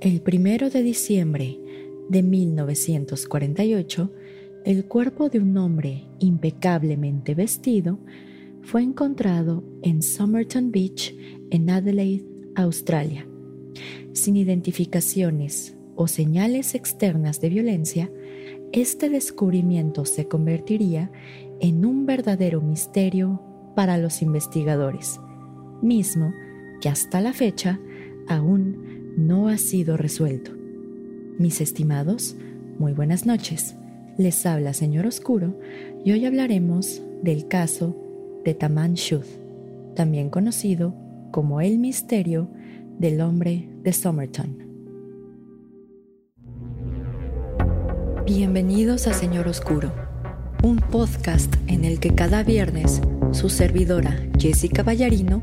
El primero de diciembre de 1948, el cuerpo de un hombre impecablemente vestido fue encontrado en Somerton Beach, en Adelaide, Australia. Sin identificaciones o señales externas de violencia, este descubrimiento se convertiría en un verdadero misterio para los investigadores, mismo que hasta la fecha aún no ha sido resuelto. Mis estimados, muy buenas noches. Les habla Señor Oscuro y hoy hablaremos del caso de Taman Shud, también conocido como el misterio del hombre de Somerton. Bienvenidos a Señor Oscuro, un podcast en el que cada viernes su servidora Jessica Ballarino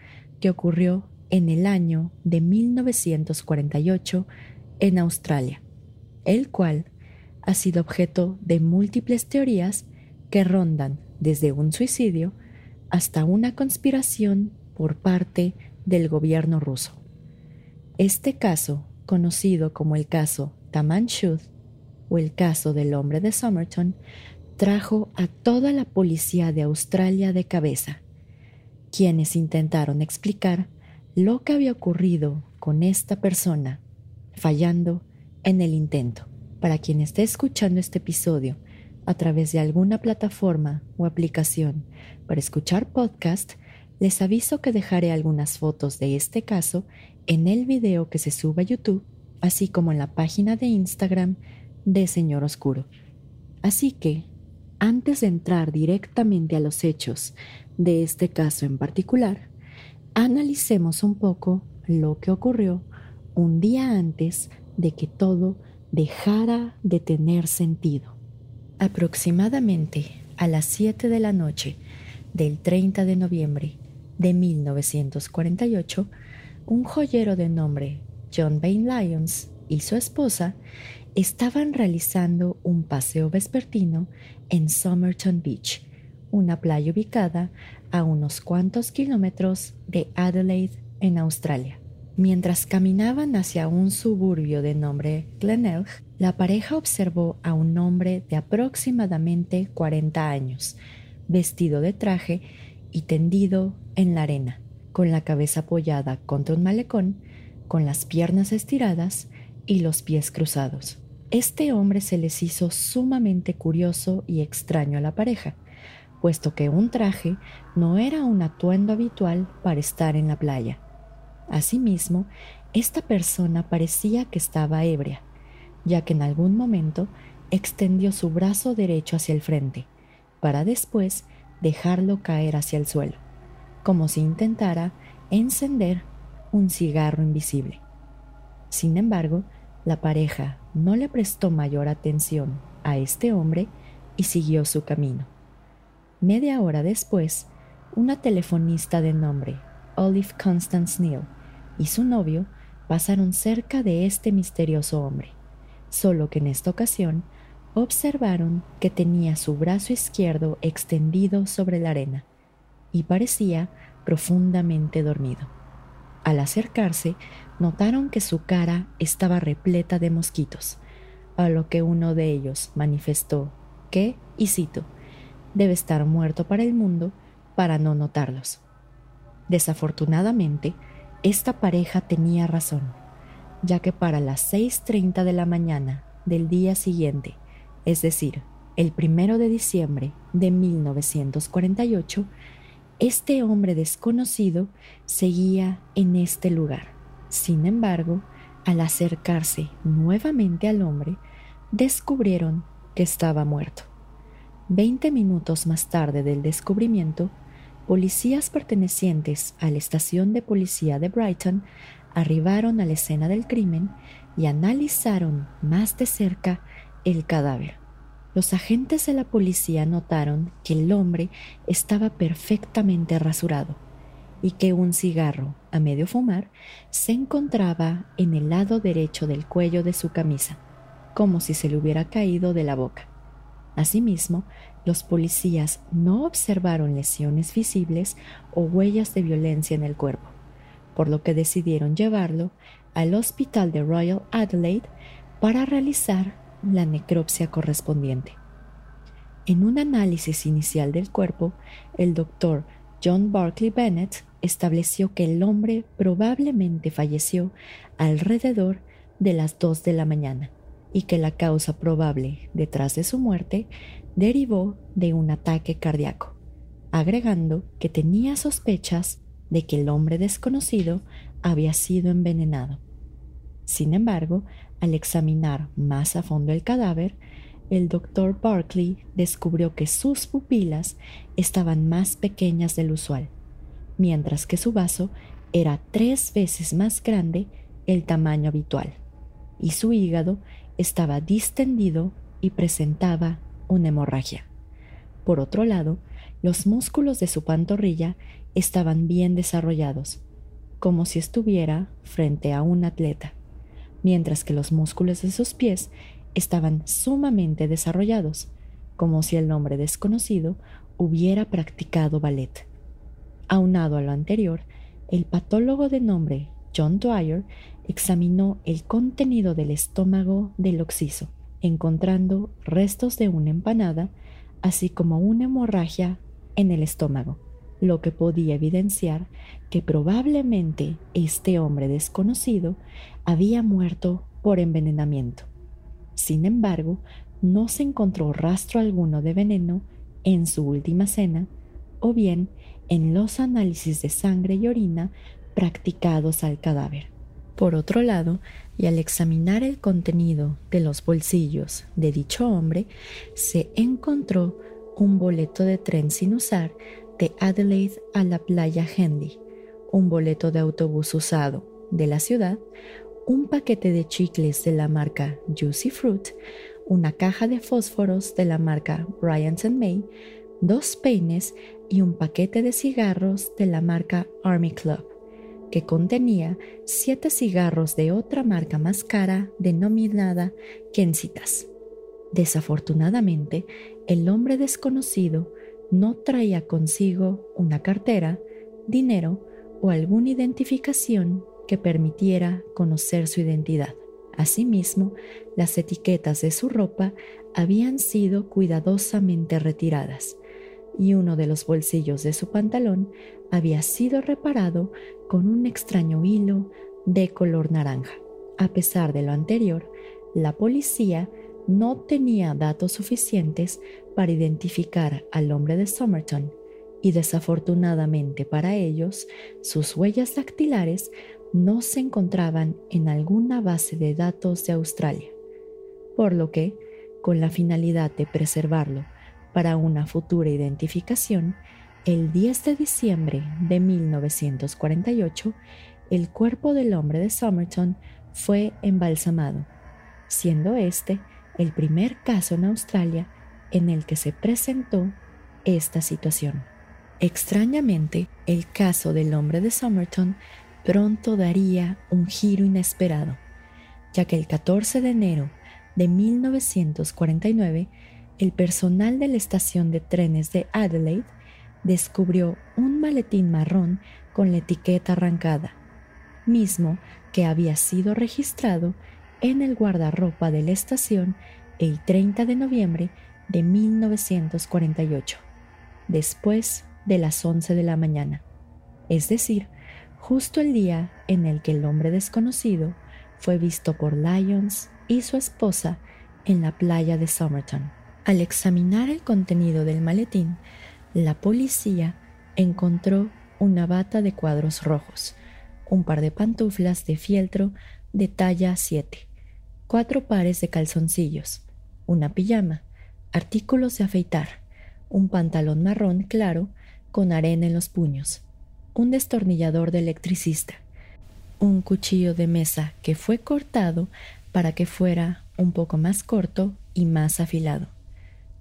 que ocurrió en el año de 1948 en Australia, el cual ha sido objeto de múltiples teorías que rondan desde un suicidio hasta una conspiración por parte del gobierno ruso. Este caso, conocido como el caso Taman Shud o el caso del hombre de Somerton, trajo a toda la policía de Australia de cabeza, quienes intentaron explicar lo que había ocurrido con esta persona fallando en el intento. Para quien esté escuchando este episodio a través de alguna plataforma o aplicación para escuchar podcast, les aviso que dejaré algunas fotos de este caso en el video que se sube a YouTube, así como en la página de Instagram de Señor Oscuro. Así que, antes de entrar directamente a los hechos de este caso en particular, analicemos un poco lo que ocurrió un día antes de que todo dejara de tener sentido. Aproximadamente a las 7 de la noche del 30 de noviembre de 1948, un joyero de nombre John Bain Lyons y su esposa estaban realizando un paseo vespertino en Somerton Beach, una playa ubicada a unos cuantos kilómetros de Adelaide, en Australia. Mientras caminaban hacia un suburbio de nombre Glenelg, la pareja observó a un hombre de aproximadamente 40 años, vestido de traje y tendido en la arena, con la cabeza apoyada contra un malecón, con las piernas estiradas y los pies cruzados. Este hombre se les hizo sumamente curioso y extraño a la pareja, puesto que un traje no era un atuendo habitual para estar en la playa. Asimismo, esta persona parecía que estaba ebria, ya que en algún momento extendió su brazo derecho hacia el frente, para después dejarlo caer hacia el suelo, como si intentara encender un cigarro invisible. Sin embargo, la pareja no le prestó mayor atención a este hombre y siguió su camino. Media hora después, una telefonista de nombre Olive Constance Neal y su novio pasaron cerca de este misterioso hombre, solo que en esta ocasión observaron que tenía su brazo izquierdo extendido sobre la arena y parecía profundamente dormido. Al acercarse, notaron que su cara estaba repleta de mosquitos, a lo que uno de ellos manifestó que, y cito, debe estar muerto para el mundo para no notarlos. Desafortunadamente, esta pareja tenía razón, ya que para las 6.30 de la mañana del día siguiente, es decir, el primero de diciembre de 1948, este hombre desconocido seguía en este lugar. Sin embargo, al acercarse nuevamente al hombre, descubrieron que estaba muerto. Veinte minutos más tarde del descubrimiento, policías pertenecientes a la estación de policía de Brighton arribaron a la escena del crimen y analizaron más de cerca el cadáver. Los agentes de la policía notaron que el hombre estaba perfectamente rasurado y que un cigarro, a medio fumar, se encontraba en el lado derecho del cuello de su camisa, como si se le hubiera caído de la boca. Asimismo, los policías no observaron lesiones visibles o huellas de violencia en el cuerpo, por lo que decidieron llevarlo al hospital de Royal Adelaide para realizar la necropsia correspondiente. En un análisis inicial del cuerpo, el doctor John Barclay Bennett estableció que el hombre probablemente falleció alrededor de las 2 de la mañana y que la causa probable detrás de su muerte derivó de un ataque cardíaco, agregando que tenía sospechas de que el hombre desconocido había sido envenenado. Sin embargo, al examinar más a fondo el cadáver, el doctor Barkley descubrió que sus pupilas estaban más pequeñas del usual, mientras que su vaso era tres veces más grande el tamaño habitual, y su hígado estaba distendido y presentaba una hemorragia. Por otro lado, los músculos de su pantorrilla estaban bien desarrollados, como si estuviera frente a un atleta mientras que los músculos de sus pies estaban sumamente desarrollados, como si el hombre desconocido hubiera practicado ballet. Aunado a lo anterior, el patólogo de nombre John Dwyer examinó el contenido del estómago del occiso, encontrando restos de una empanada, así como una hemorragia en el estómago lo que podía evidenciar que probablemente este hombre desconocido había muerto por envenenamiento. Sin embargo, no se encontró rastro alguno de veneno en su última cena o bien en los análisis de sangre y orina practicados al cadáver. Por otro lado, y al examinar el contenido de los bolsillos de dicho hombre, se encontró un boleto de tren sin usar de Adelaide a la playa Hendy, un boleto de autobús usado de la ciudad, un paquete de chicles de la marca Juicy Fruit, una caja de fósforos de la marca Bryant May, dos peines y un paquete de cigarros de la marca Army Club, que contenía siete cigarros de otra marca más cara denominada Kensitas. Desafortunadamente, el hombre desconocido no traía consigo una cartera, dinero o alguna identificación que permitiera conocer su identidad. Asimismo, las etiquetas de su ropa habían sido cuidadosamente retiradas y uno de los bolsillos de su pantalón había sido reparado con un extraño hilo de color naranja. A pesar de lo anterior, la policía no tenía datos suficientes para identificar al hombre de Somerton y desafortunadamente para ellos, sus huellas dactilares no se encontraban en alguna base de datos de Australia, por lo que, con la finalidad de preservarlo para una futura identificación, el 10 de diciembre de 1948, el cuerpo del hombre de Somerton fue embalsamado, siendo este el primer caso en Australia en el que se presentó esta situación. Extrañamente, el caso del hombre de Somerton pronto daría un giro inesperado, ya que el 14 de enero de 1949, el personal de la estación de trenes de Adelaide descubrió un maletín marrón con la etiqueta arrancada, mismo que había sido registrado en el guardarropa de la estación el 30 de noviembre de 1948, después de las 11 de la mañana, es decir, justo el día en el que el hombre desconocido fue visto por Lyons y su esposa en la playa de Somerton. Al examinar el contenido del maletín, la policía encontró una bata de cuadros rojos, un par de pantuflas de fieltro de talla 7, cuatro pares de calzoncillos, una pijama, artículos de afeitar, un pantalón marrón claro con arena en los puños, un destornillador de electricista, un cuchillo de mesa que fue cortado para que fuera un poco más corto y más afilado,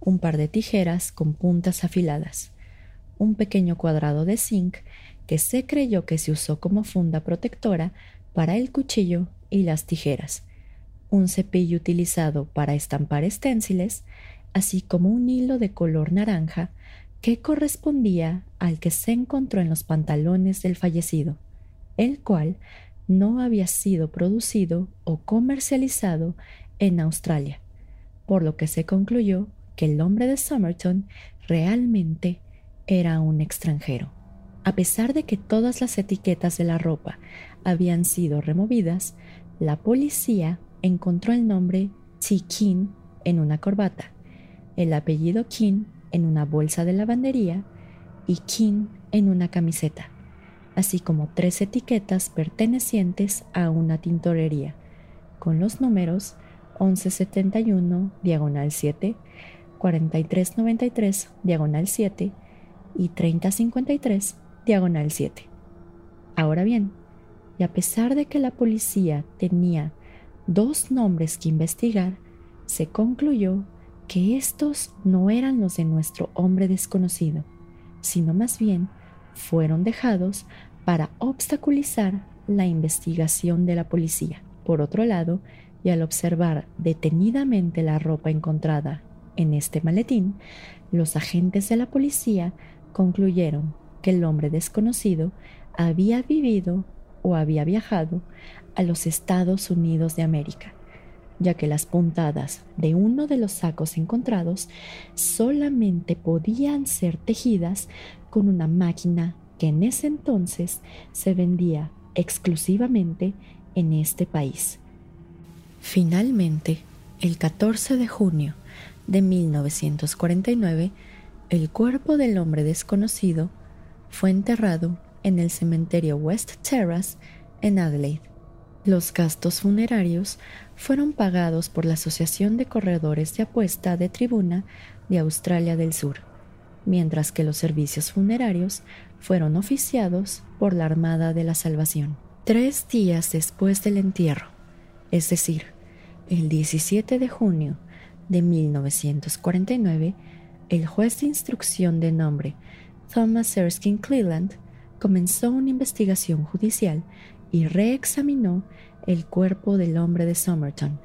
un par de tijeras con puntas afiladas, un pequeño cuadrado de zinc que se creyó que se usó como funda protectora para el cuchillo y las tijeras, un cepillo utilizado para estampar esténciles, así como un hilo de color naranja que correspondía al que se encontró en los pantalones del fallecido, el cual no había sido producido o comercializado en Australia, por lo que se concluyó que el hombre de Somerton realmente era un extranjero. A pesar de que todas las etiquetas de la ropa habían sido removidas, la policía encontró el nombre T. King en una corbata, el apellido King en una bolsa de lavandería y King en una camiseta, así como tres etiquetas pertenecientes a una tintorería, con los números 1171 diagonal 7, 4393 diagonal 7 y 3053 diagonal 7. Ahora bien, y a pesar de que la policía tenía dos nombres que investigar, se concluyó que estos no eran los de nuestro hombre desconocido, sino más bien fueron dejados para obstaculizar la investigación de la policía. Por otro lado, y al observar detenidamente la ropa encontrada en este maletín, los agentes de la policía concluyeron que el hombre desconocido había vivido o había viajado a los Estados Unidos de América, ya que las puntadas de uno de los sacos encontrados solamente podían ser tejidas con una máquina que en ese entonces se vendía exclusivamente en este país. Finalmente, el 14 de junio de 1949, el cuerpo del hombre desconocido fue enterrado en el cementerio West Terrace en Adelaide. Los gastos funerarios fueron pagados por la Asociación de Corredores de Apuesta de Tribuna de Australia del Sur, mientras que los servicios funerarios fueron oficiados por la Armada de la Salvación. Tres días después del entierro, es decir, el 17 de junio de 1949, el juez de instrucción de nombre Thomas Erskine Cleland comenzó una investigación judicial y reexaminó el cuerpo del hombre de Somerton,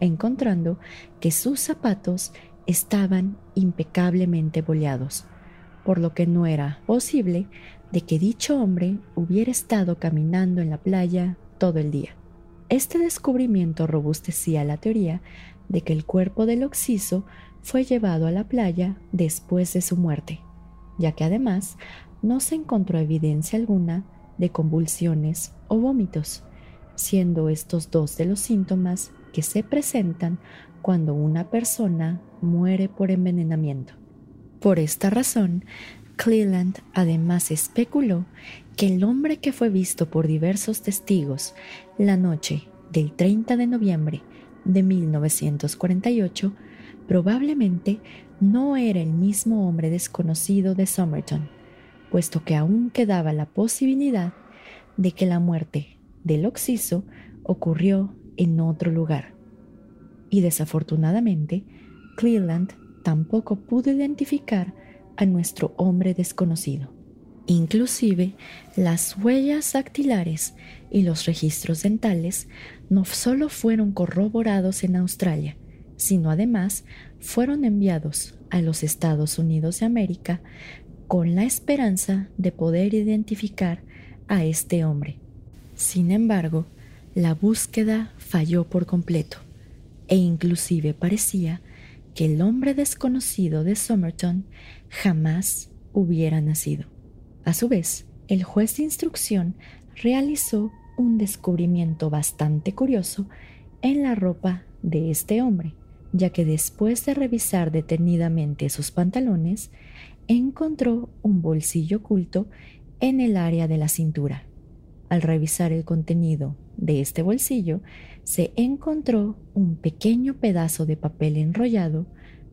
encontrando que sus zapatos estaban impecablemente boleados, por lo que no era posible de que dicho hombre hubiera estado caminando en la playa todo el día. Este descubrimiento robustecía la teoría de que el cuerpo del occiso fue llevado a la playa después de su muerte ya que además no se encontró evidencia alguna de convulsiones o vómitos, siendo estos dos de los síntomas que se presentan cuando una persona muere por envenenamiento. Por esta razón, Cleland además especuló que el hombre que fue visto por diversos testigos la noche del 30 de noviembre de 1948 probablemente no era el mismo hombre desconocido de Somerton, puesto que aún quedaba la posibilidad de que la muerte del Oxiso ocurrió en otro lugar. Y desafortunadamente, Cleland tampoco pudo identificar a nuestro hombre desconocido. Inclusive, las huellas dactilares y los registros dentales no solo fueron corroborados en Australia, sino además fueron enviados a los Estados Unidos de América con la esperanza de poder identificar a este hombre. Sin embargo, la búsqueda falló por completo e inclusive parecía que el hombre desconocido de Somerton jamás hubiera nacido. A su vez, el juez de instrucción realizó un descubrimiento bastante curioso en la ropa de este hombre, ya que después de revisar detenidamente sus pantalones, encontró un bolsillo oculto en el área de la cintura. Al revisar el contenido de este bolsillo, se encontró un pequeño pedazo de papel enrollado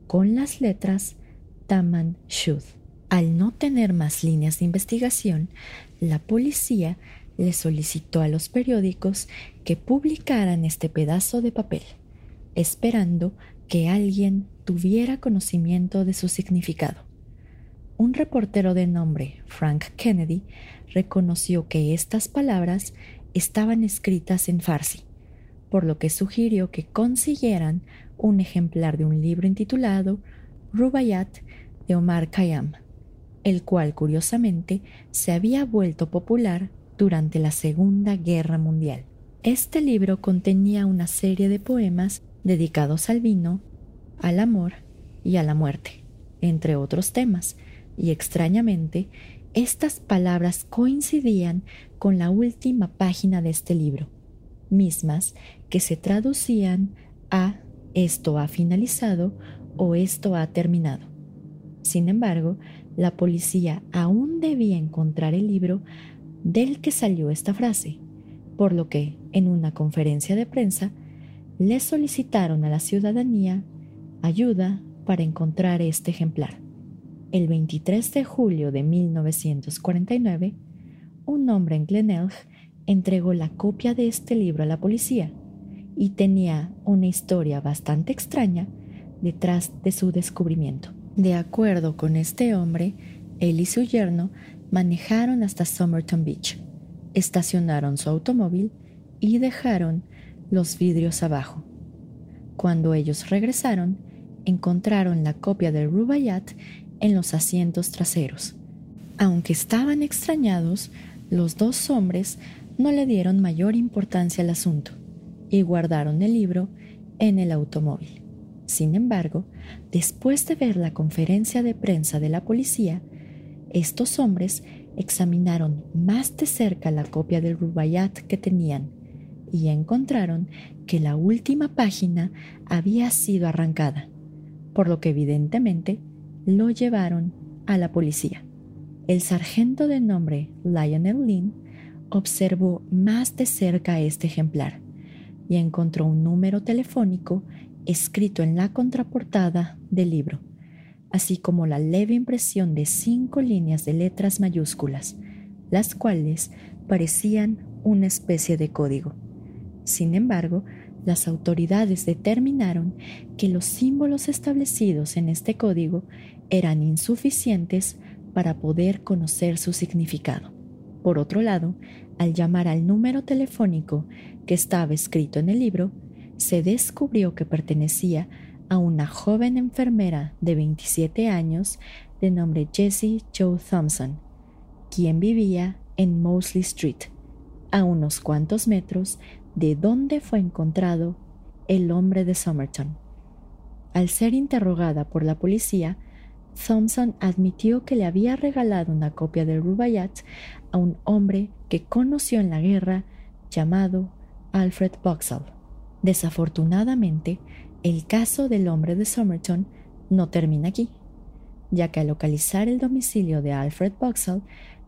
con las letras Taman Shud. Al no tener más líneas de investigación, la policía le solicitó a los periódicos que publicaran este pedazo de papel, esperando que alguien tuviera conocimiento de su significado. Un reportero de nombre Frank Kennedy reconoció que estas palabras estaban escritas en farsi, por lo que sugirió que consiguieran un ejemplar de un libro intitulado Rubayat de Omar Khayyam, el cual curiosamente se había vuelto popular durante la Segunda Guerra Mundial. Este libro contenía una serie de poemas dedicados al vino, al amor y a la muerte, entre otros temas, y extrañamente, estas palabras coincidían con la última página de este libro, mismas que se traducían a esto ha finalizado o esto ha terminado. Sin embargo, la policía aún debía encontrar el libro del que salió esta frase, por lo que, en una conferencia de prensa, le solicitaron a la ciudadanía ayuda para encontrar este ejemplar. El 23 de julio de 1949, un hombre en Glenelg entregó la copia de este libro a la policía y tenía una historia bastante extraña detrás de su descubrimiento. De acuerdo con este hombre, él y su yerno manejaron hasta Somerton Beach, estacionaron su automóvil y dejaron los vidrios abajo. Cuando ellos regresaron, encontraron la copia del Rubaiyat en los asientos traseros. Aunque estaban extrañados, los dos hombres no le dieron mayor importancia al asunto y guardaron el libro en el automóvil. Sin embargo, después de ver la conferencia de prensa de la policía, estos hombres examinaron más de cerca la copia del Rubayat que tenían y encontraron que la última página había sido arrancada, por lo que evidentemente lo llevaron a la policía. El sargento de nombre Lionel Lynn observó más de cerca este ejemplar y encontró un número telefónico escrito en la contraportada del libro así como la leve impresión de cinco líneas de letras mayúsculas, las cuales parecían una especie de código. Sin embargo, las autoridades determinaron que los símbolos establecidos en este código eran insuficientes para poder conocer su significado. Por otro lado, al llamar al número telefónico que estaba escrito en el libro, se descubrió que pertenecía a una joven enfermera de 27 años de nombre Jessie Joe Thompson, quien vivía en Mosley Street, a unos cuantos metros de donde fue encontrado el hombre de Somerton. Al ser interrogada por la policía, Thompson admitió que le había regalado una copia del Rubaiyat a un hombre que conoció en la guerra llamado Alfred Boxall. Desafortunadamente, el caso del hombre de Somerton no termina aquí, ya que al localizar el domicilio de Alfred Boxall,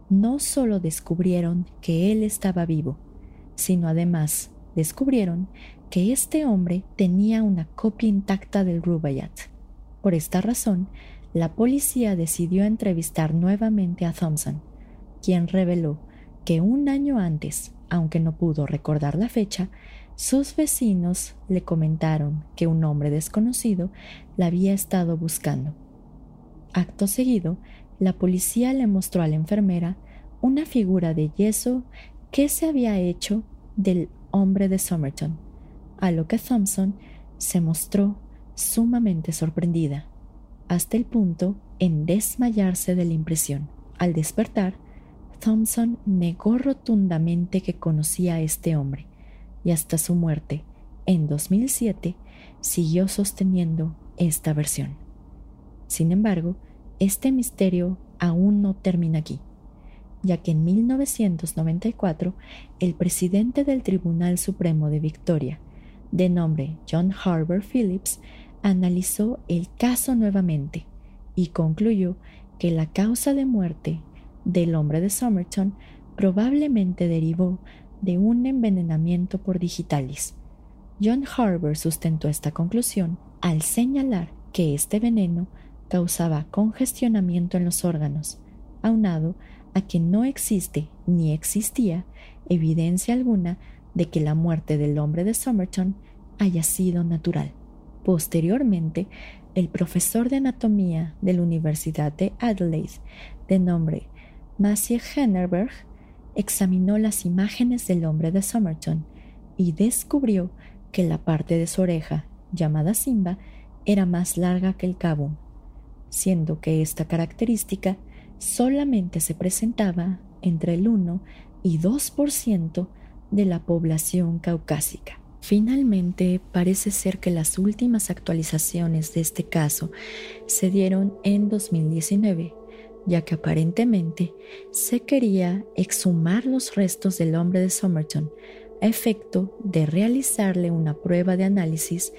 no solo descubrieron que él estaba vivo, sino además descubrieron que este hombre tenía una copia intacta del Rubaiyat. Por esta razón, la policía decidió entrevistar nuevamente a Thompson, quien reveló que un año antes, aunque no pudo recordar la fecha, sus vecinos le comentaron que un hombre desconocido la había estado buscando. Acto seguido, la policía le mostró a la enfermera una figura de yeso que se había hecho del hombre de Somerton, a lo que Thompson se mostró sumamente sorprendida, hasta el punto en desmayarse de la impresión. Al despertar, Thompson negó rotundamente que conocía a este hombre y hasta su muerte en 2007 siguió sosteniendo esta versión. Sin embargo, este misterio aún no termina aquí, ya que en 1994 el presidente del Tribunal Supremo de Victoria, de nombre John Harbour Phillips, analizó el caso nuevamente y concluyó que la causa de muerte del hombre de Somerton probablemente derivó de un envenenamiento por digitalis. John Harbour sustentó esta conclusión al señalar que este veneno causaba congestionamiento en los órganos, aunado a que no existe ni existía evidencia alguna de que la muerte del hombre de Somerton haya sido natural. Posteriormente, el profesor de anatomía de la Universidad de Adelaide, de nombre Matthew Hennerberg, examinó las imágenes del hombre de Somerton y descubrió que la parte de su oreja, llamada Simba, era más larga que el cabo, siendo que esta característica solamente se presentaba entre el 1 y 2% de la población caucásica. Finalmente, parece ser que las últimas actualizaciones de este caso se dieron en 2019, ya que aparentemente se quería exhumar los restos del hombre de Somerton a efecto de realizarle una prueba de análisis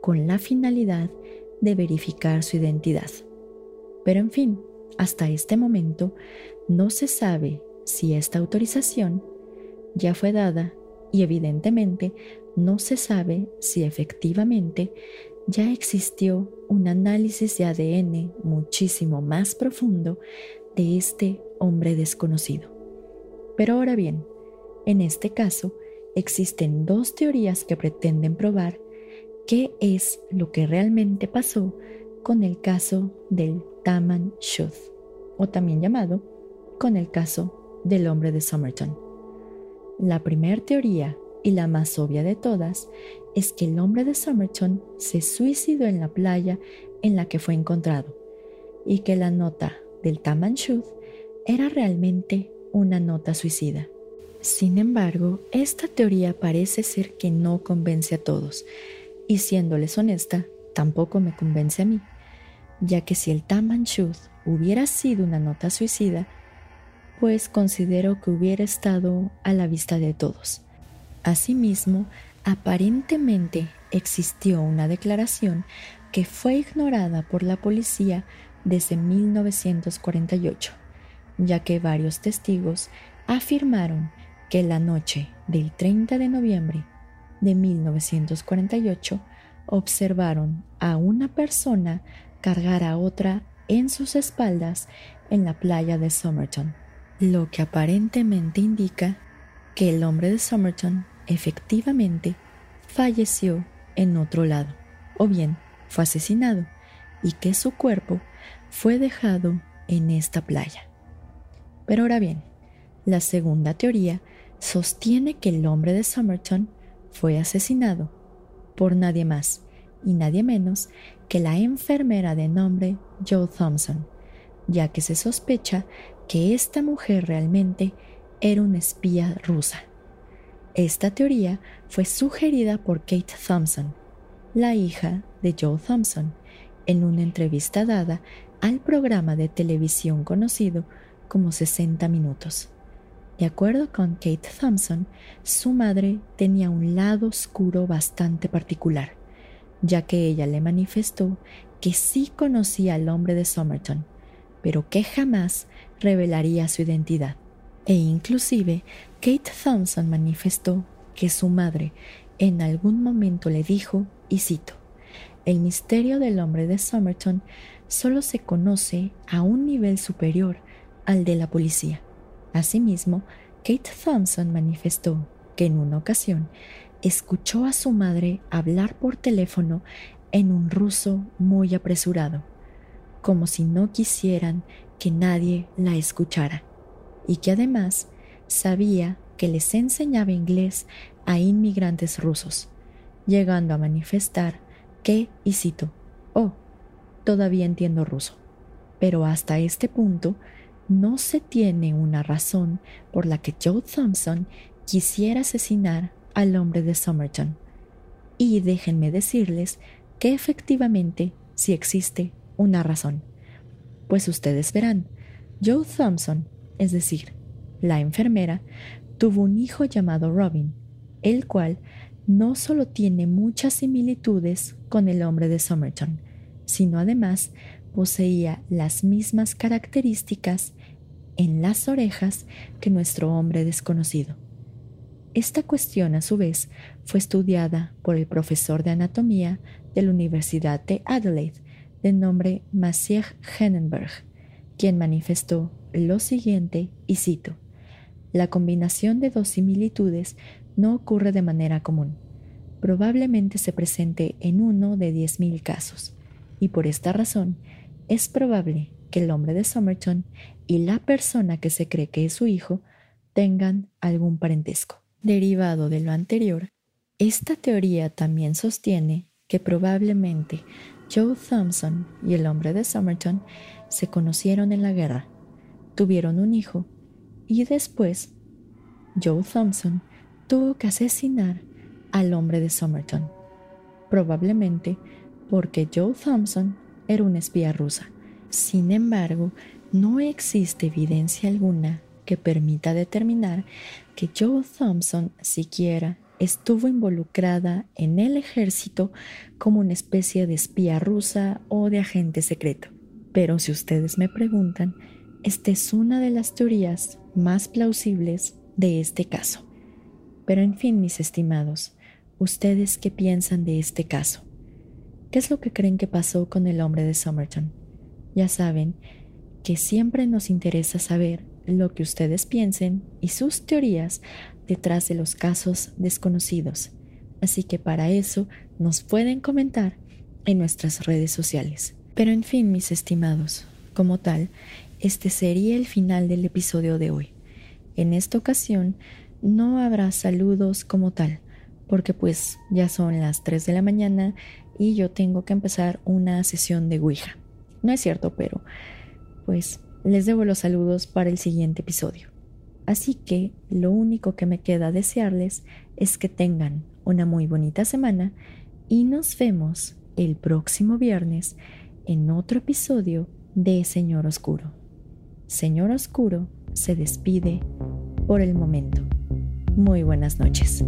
con la finalidad de verificar su identidad. Pero en fin, hasta este momento no se sabe si esta autorización ya fue dada y evidentemente no se sabe si efectivamente ya existió un análisis de ADN muchísimo más profundo de este hombre desconocido. Pero ahora bien, en este caso existen dos teorías que pretenden probar qué es lo que realmente pasó con el caso del Taman Shud, o también llamado con el caso del hombre de Somerton. La primera teoría y la más obvia de todas es que el hombre de Somerton se suicidó en la playa en la que fue encontrado y que la nota del Tamanshud era realmente una nota suicida. Sin embargo, esta teoría parece ser que no convence a todos y siéndoles honesta, tampoco me convence a mí, ya que si el Tamanshud hubiera sido una nota suicida, pues considero que hubiera estado a la vista de todos. Asimismo, aparentemente existió una declaración que fue ignorada por la policía desde 1948, ya que varios testigos afirmaron que la noche del 30 de noviembre de 1948 observaron a una persona cargar a otra en sus espaldas en la playa de Somerton, lo que aparentemente indica que el hombre de Somerton efectivamente falleció en otro lado, o bien fue asesinado, y que su cuerpo fue dejado en esta playa. Pero ahora bien, la segunda teoría sostiene que el hombre de Somerton fue asesinado por nadie más y nadie menos que la enfermera de nombre Joe Thompson, ya que se sospecha que esta mujer realmente era una espía rusa. Esta teoría fue sugerida por Kate Thompson, la hija de Joe Thompson, en una entrevista dada al programa de televisión conocido como 60 Minutos. De acuerdo con Kate Thompson, su madre tenía un lado oscuro bastante particular, ya que ella le manifestó que sí conocía al hombre de Somerton, pero que jamás revelaría su identidad e inclusive Kate Thompson manifestó que su madre en algún momento le dijo, y cito, el misterio del hombre de Somerton solo se conoce a un nivel superior al de la policía. Asimismo, Kate Thompson manifestó que en una ocasión escuchó a su madre hablar por teléfono en un ruso muy apresurado, como si no quisieran que nadie la escuchara y que además sabía que les enseñaba inglés a inmigrantes rusos, llegando a manifestar que, y cito, oh, todavía entiendo ruso, pero hasta este punto no se tiene una razón por la que Joe Thompson quisiera asesinar al hombre de Somerton. Y déjenme decirles que efectivamente sí existe una razón. Pues ustedes verán, Joe Thompson es decir, la enfermera, tuvo un hijo llamado Robin, el cual no solo tiene muchas similitudes con el hombre de Somerton, sino además poseía las mismas características en las orejas que nuestro hombre desconocido. Esta cuestión, a su vez, fue estudiada por el profesor de anatomía de la Universidad de Adelaide, de nombre Maciej Hennenberg, quien manifestó lo siguiente, y cito, La combinación de dos similitudes no ocurre de manera común. Probablemente se presente en uno de diez mil casos, y por esta razón es probable que el hombre de Somerton y la persona que se cree que es su hijo tengan algún parentesco. Derivado de lo anterior, esta teoría también sostiene que probablemente Joe Thompson y el hombre de Somerton se conocieron en la guerra, tuvieron un hijo y después Joe Thompson tuvo que asesinar al hombre de Somerton, probablemente porque Joe Thompson era una espía rusa. Sin embargo, no existe evidencia alguna que permita determinar que Joe Thompson siquiera estuvo involucrada en el ejército como una especie de espía rusa o de agente secreto. Pero si ustedes me preguntan, esta es una de las teorías más plausibles de este caso. Pero en fin, mis estimados, ¿ustedes qué piensan de este caso? ¿Qué es lo que creen que pasó con el hombre de Somerton? Ya saben que siempre nos interesa saber lo que ustedes piensen y sus teorías detrás de los casos desconocidos. Así que para eso nos pueden comentar en nuestras redes sociales. Pero en fin, mis estimados, como tal, este sería el final del episodio de hoy. En esta ocasión no habrá saludos como tal, porque pues ya son las 3 de la mañana y yo tengo que empezar una sesión de Ouija. No es cierto, pero pues les debo los saludos para el siguiente episodio. Así que lo único que me queda desearles es que tengan una muy bonita semana y nos vemos el próximo viernes en otro episodio de Señor Oscuro. Señor Oscuro se despide por el momento. Muy buenas noches.